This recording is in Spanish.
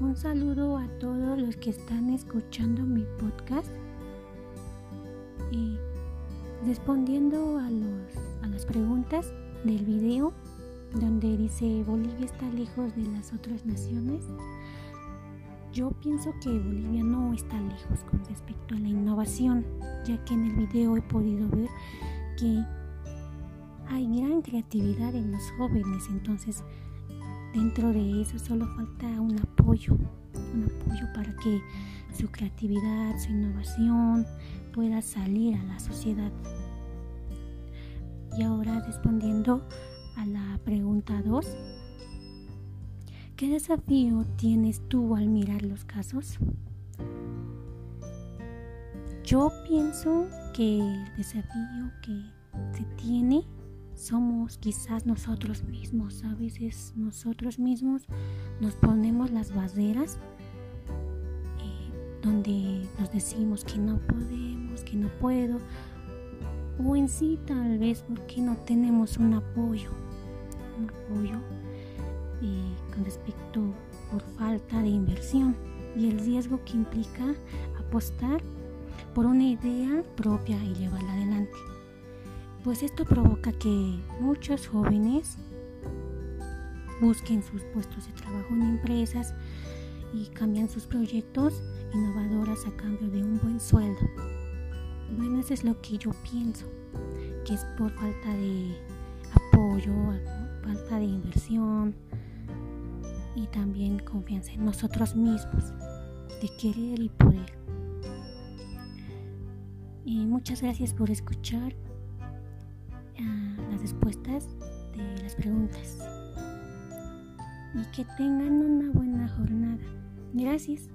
un saludo a todos los que están escuchando mi podcast y respondiendo a, los, a las preguntas del video donde dice Bolivia está lejos de las otras naciones. Yo pienso que Bolivia no está lejos con respecto a la innovación, ya que en el video he podido ver que hay gran creatividad en los jóvenes, entonces dentro de eso solo falta un apoyo, un apoyo para que su creatividad, su innovación pueda salir a la sociedad. Y ahora respondiendo a la pregunta 2. ¿Qué desafío tienes tú al mirar los casos? Yo pienso que el desafío que se tiene somos quizás nosotros mismos. A veces nosotros mismos nos ponemos las barreras eh, donde nos decimos que no podemos, que no puedo, o en sí tal vez porque no tenemos un apoyo, un apoyo eh, con respecto por falta de inversión y el riesgo que implica apostar por una idea propia y llevarla adelante. Pues esto provoca que muchos jóvenes busquen sus puestos de trabajo en empresas y cambian sus proyectos innovadoras a cambio de un buen sueldo. Bueno, eso es lo que yo pienso, que es por falta de apoyo, falta de inversión y también confianza en nosotros mismos, de querer y poder. Y muchas gracias por escuchar las respuestas de las preguntas y que tengan una buena jornada. Gracias.